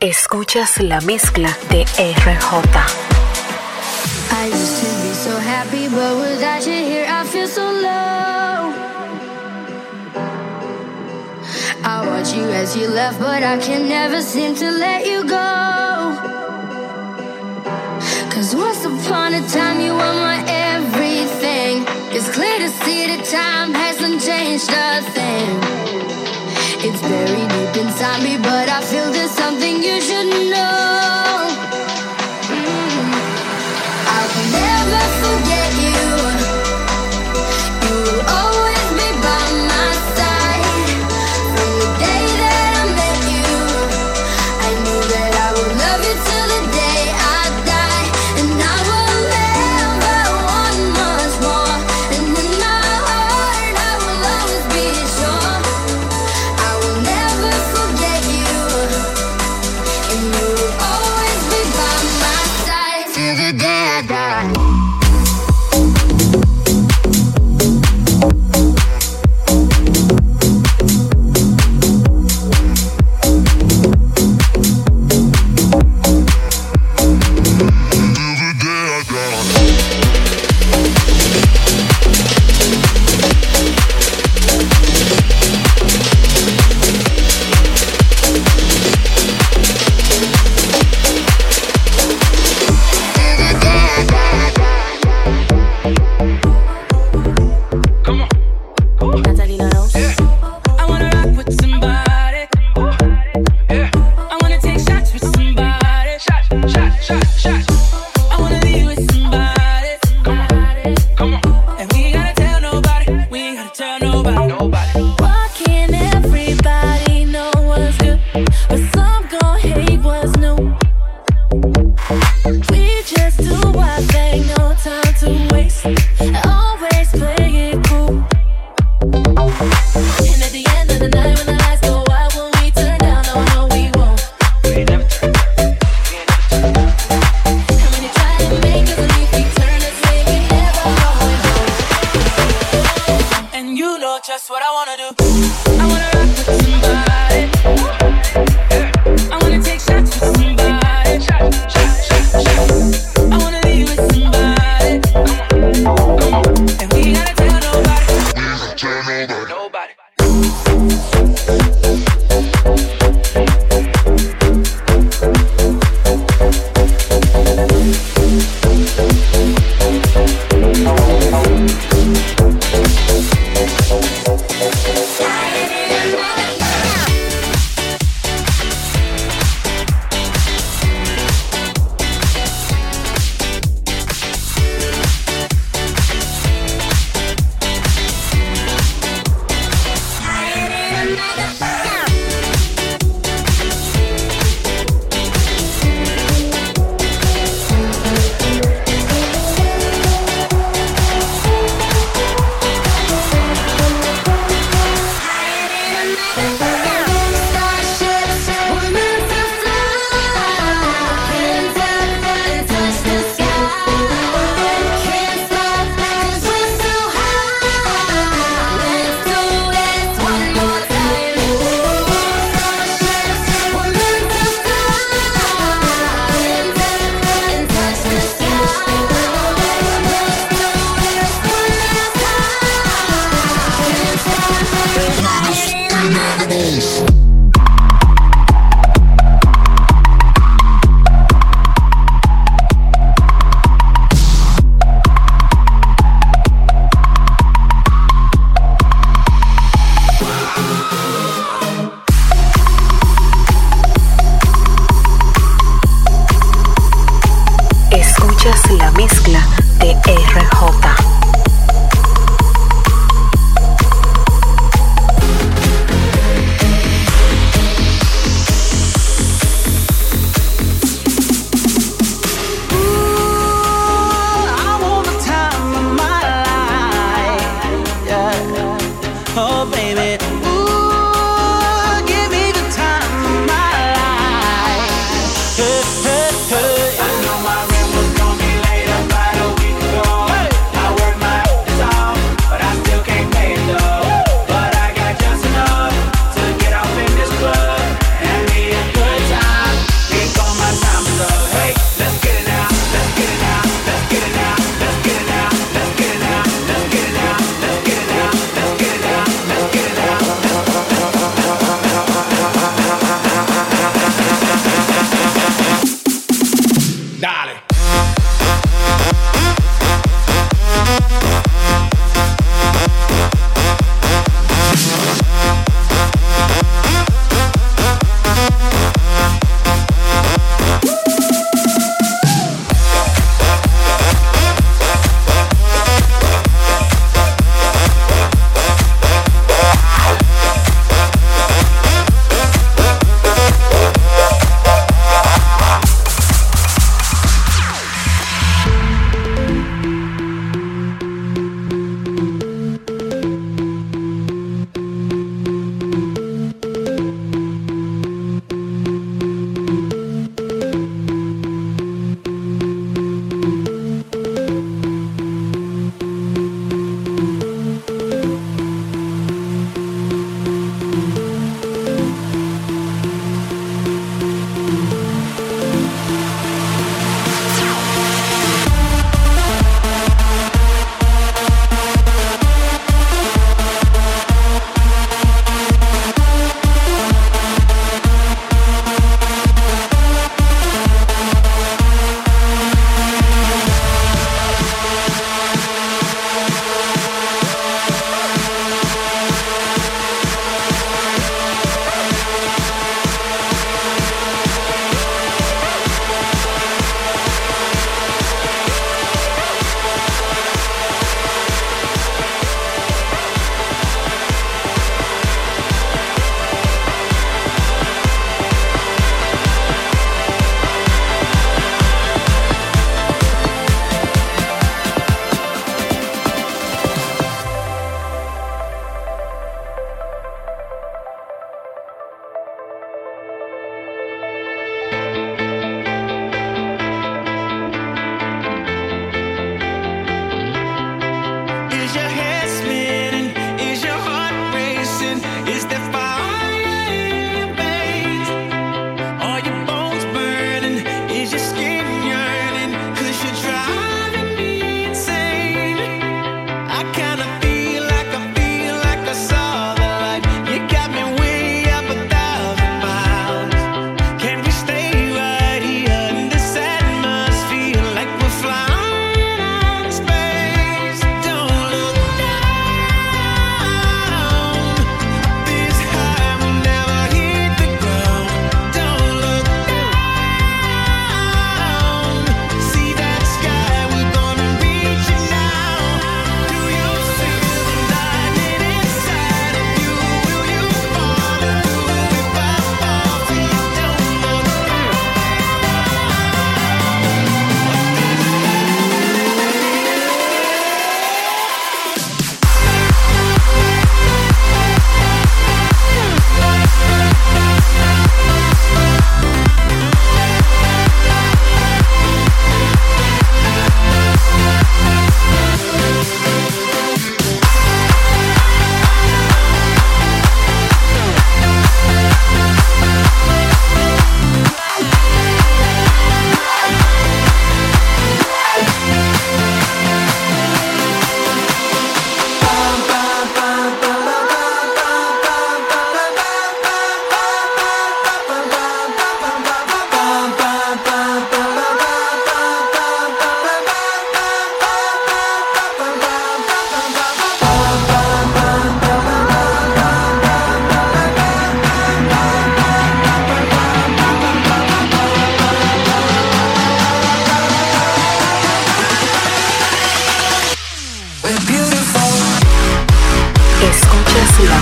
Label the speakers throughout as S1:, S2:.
S1: Escuchas la mezcla de RJ.
S2: I used to be so happy, but without you here, I feel so low. I watch you as you left, but I can never seem to let you go. Cause once upon a time, you were my everything. It's clear to see that time hasn't changed a thing. It's buried deep inside me, but I feel there's something you should know.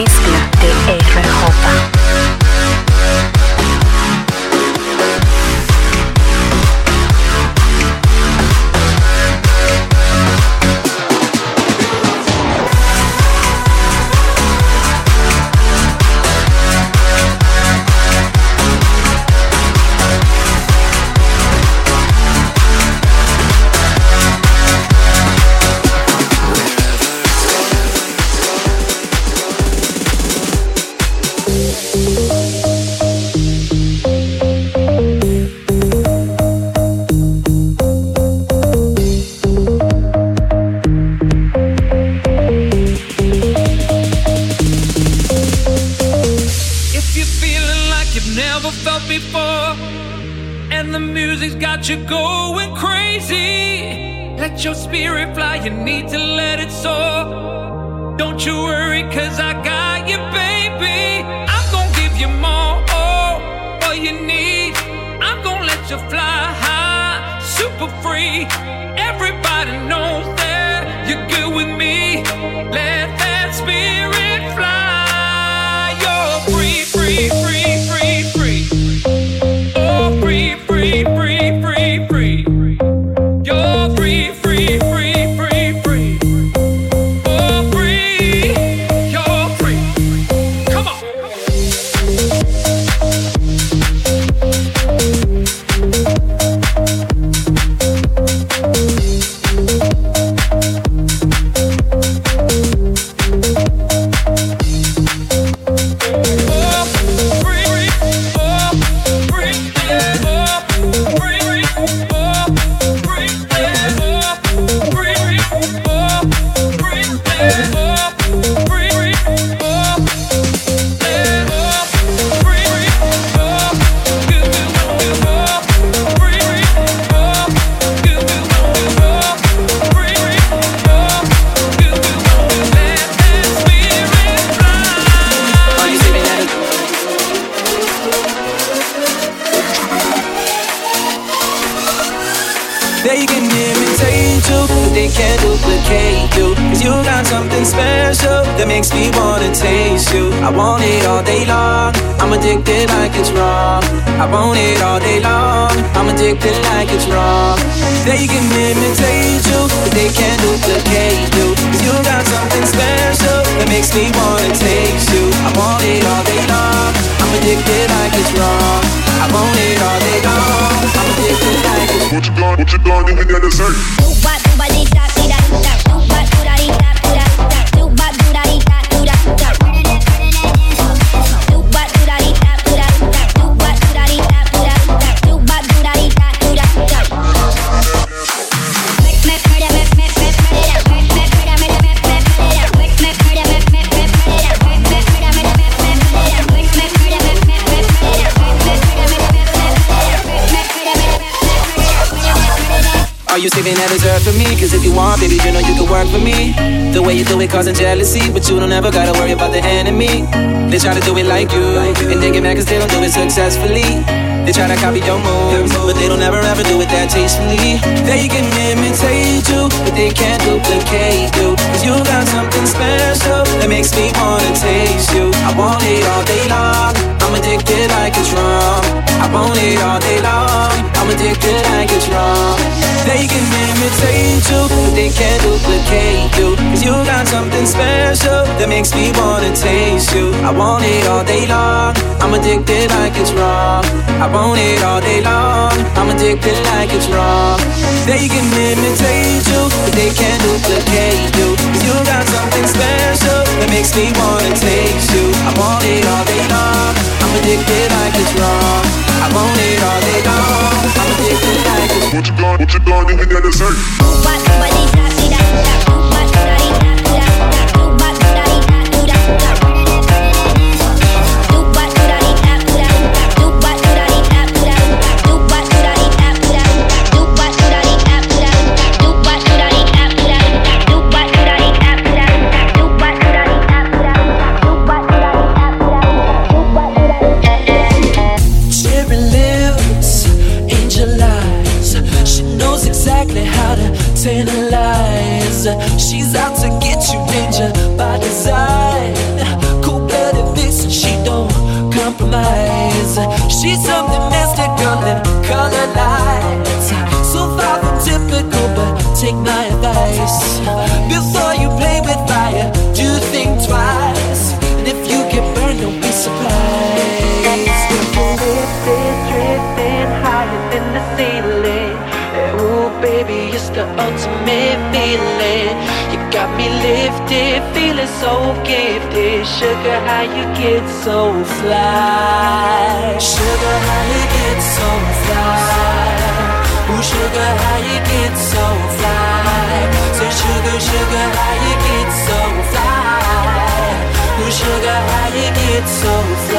S3: Beats spirit fly, you need to let it soar. Don't you worry, cause I got you, baby. I'm gonna give you more, oh, all you need. I'm gonna let you fly high, super free. Everybody knows that you're good with
S4: special that makes me wanna taste you. I want it all day long, I'm addicted like it's wrong. I want it all day long, I'm addicted like it's wrong. They can imitate you, but they can't duplicate you. Cause you got something special that makes me wanna taste you. I want it all day long, I'm addicted like it's wrong. I want it all day long, I'm addicted like it's wrong.
S5: What you gonna, what you gonna do with that
S4: you that dessert for me? Cause if you want, baby, you know you can work for me. The way you do it causing jealousy, but you don't ever gotta worry about the enemy. They try to do it like you, and they get mad cause they don't do it successfully. They try to copy your moves, but they don't ever ever do it that tastefully. They can imitate you, but they can't duplicate you. Cause you got something special that makes me wanna taste you. I want it all day long, I'm addicted like a wrong. I want it all day long, addicted like it's wrong. They can imitate you, but they can't duplicate you. Cause you got something special that makes me wanna taste you. I want it all day long, I'm addicted like it's wrong. I want it all day long, I'm addicted like it's wrong. They can imitate you, but they can't duplicate you. Cause you got something special that makes me wanna taste you. I want it all day long, I'm addicted like it's wrong. I want it all day long,
S5: What you gonna, what you gonna do with that
S6: lifted, feeling so gifted. Sugar, how you get so fly? Sugar, how you get so fly? Ooh, sugar, how you get so fly? Say, sugar, sugar, how you get so fly? Ooh, sugar, how you get so fly?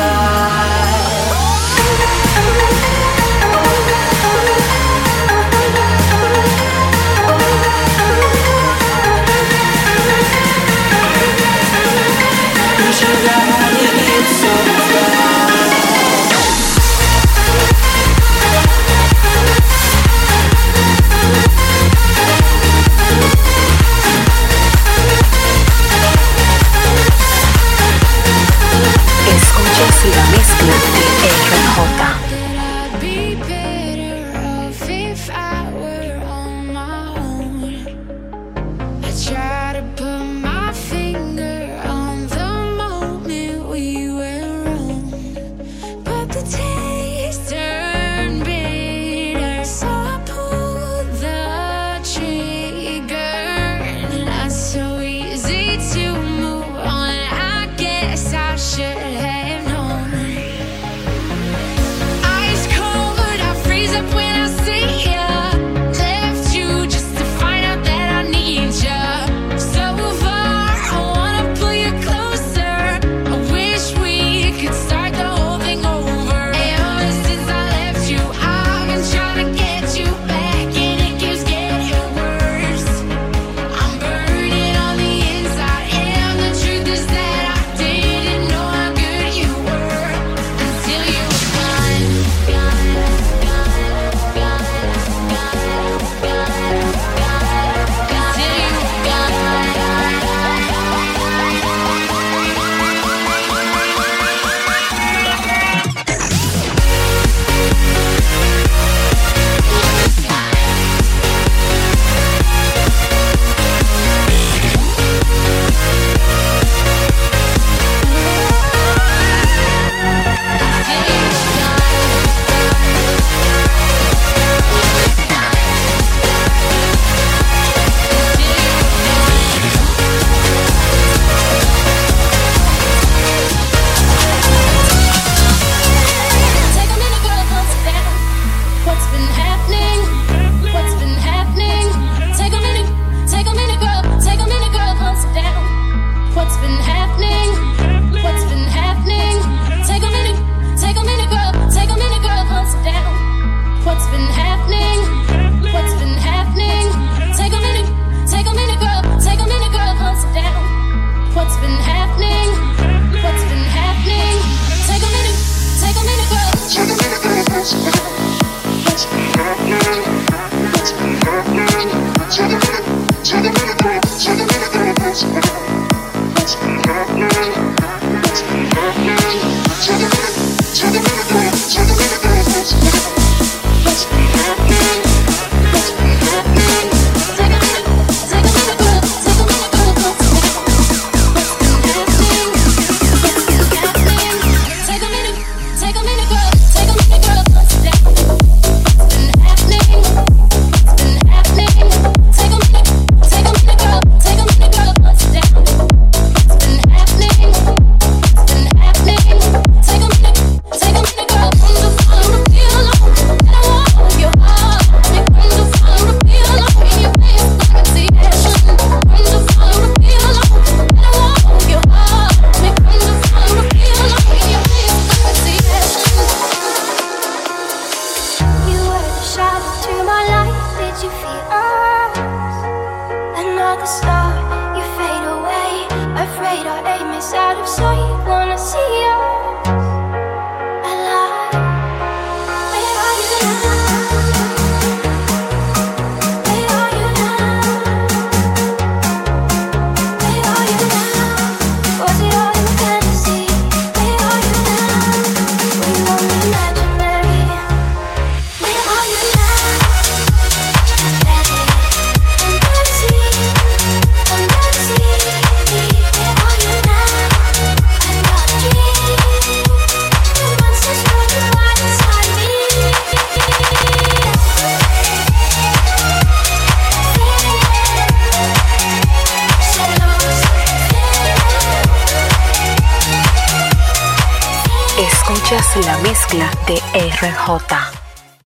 S1: Mezcla de RJ.